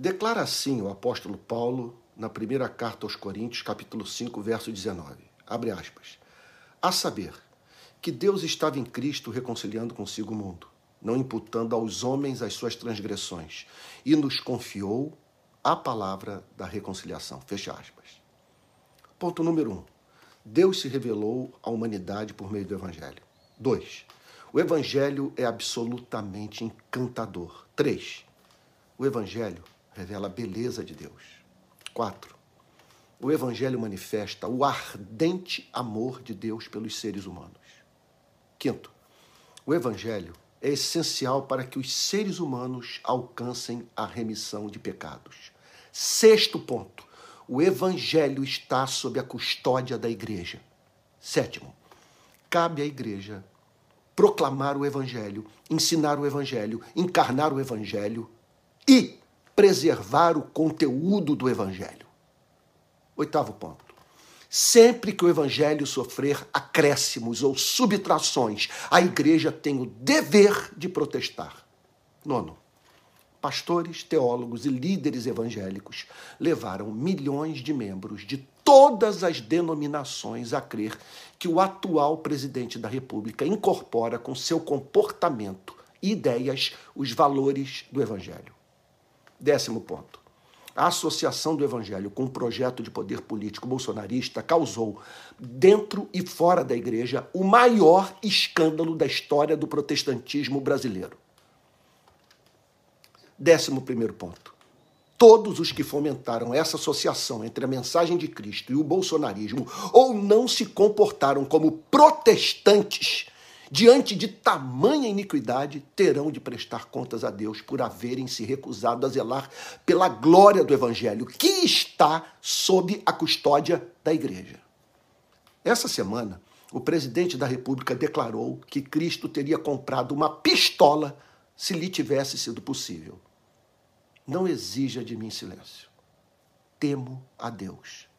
Declara assim o apóstolo Paulo na primeira carta aos Coríntios, capítulo 5, verso 19. Abre aspas. A saber, que Deus estava em Cristo reconciliando consigo o mundo, não imputando aos homens as suas transgressões, e nos confiou a palavra da reconciliação. Fecha aspas. Ponto número um. Deus se revelou à humanidade por meio do Evangelho. Dois. O Evangelho é absolutamente encantador. Três. O Evangelho revela a beleza de Deus. Quatro. O Evangelho manifesta o ardente amor de Deus pelos seres humanos. Quinto, o Evangelho é essencial para que os seres humanos alcancem a remissão de pecados. Sexto ponto, o Evangelho está sob a custódia da igreja. Sétimo, cabe à igreja proclamar o Evangelho, ensinar o Evangelho, encarnar o Evangelho e preservar o conteúdo do Evangelho. Oitavo ponto. Sempre que o evangelho sofrer acréscimos ou subtrações, a igreja tem o dever de protestar. Nono, pastores, teólogos e líderes evangélicos levaram milhões de membros de todas as denominações a crer que o atual presidente da República incorpora com seu comportamento e ideias os valores do evangelho. Décimo ponto. A associação do evangelho com o projeto de poder político bolsonarista causou, dentro e fora da igreja, o maior escândalo da história do protestantismo brasileiro. Décimo primeiro ponto. Todos os que fomentaram essa associação entre a mensagem de Cristo e o bolsonarismo ou não se comportaram como protestantes diante de tamanha iniquidade, terão de prestar contas a Deus por haverem se recusado a zelar pela glória do Evangelho, que está sob a custódia da igreja. Essa semana, o presidente da República declarou que Cristo teria comprado uma pistola se lhe tivesse sido possível. Não exija de mim silêncio. Temo a Deus.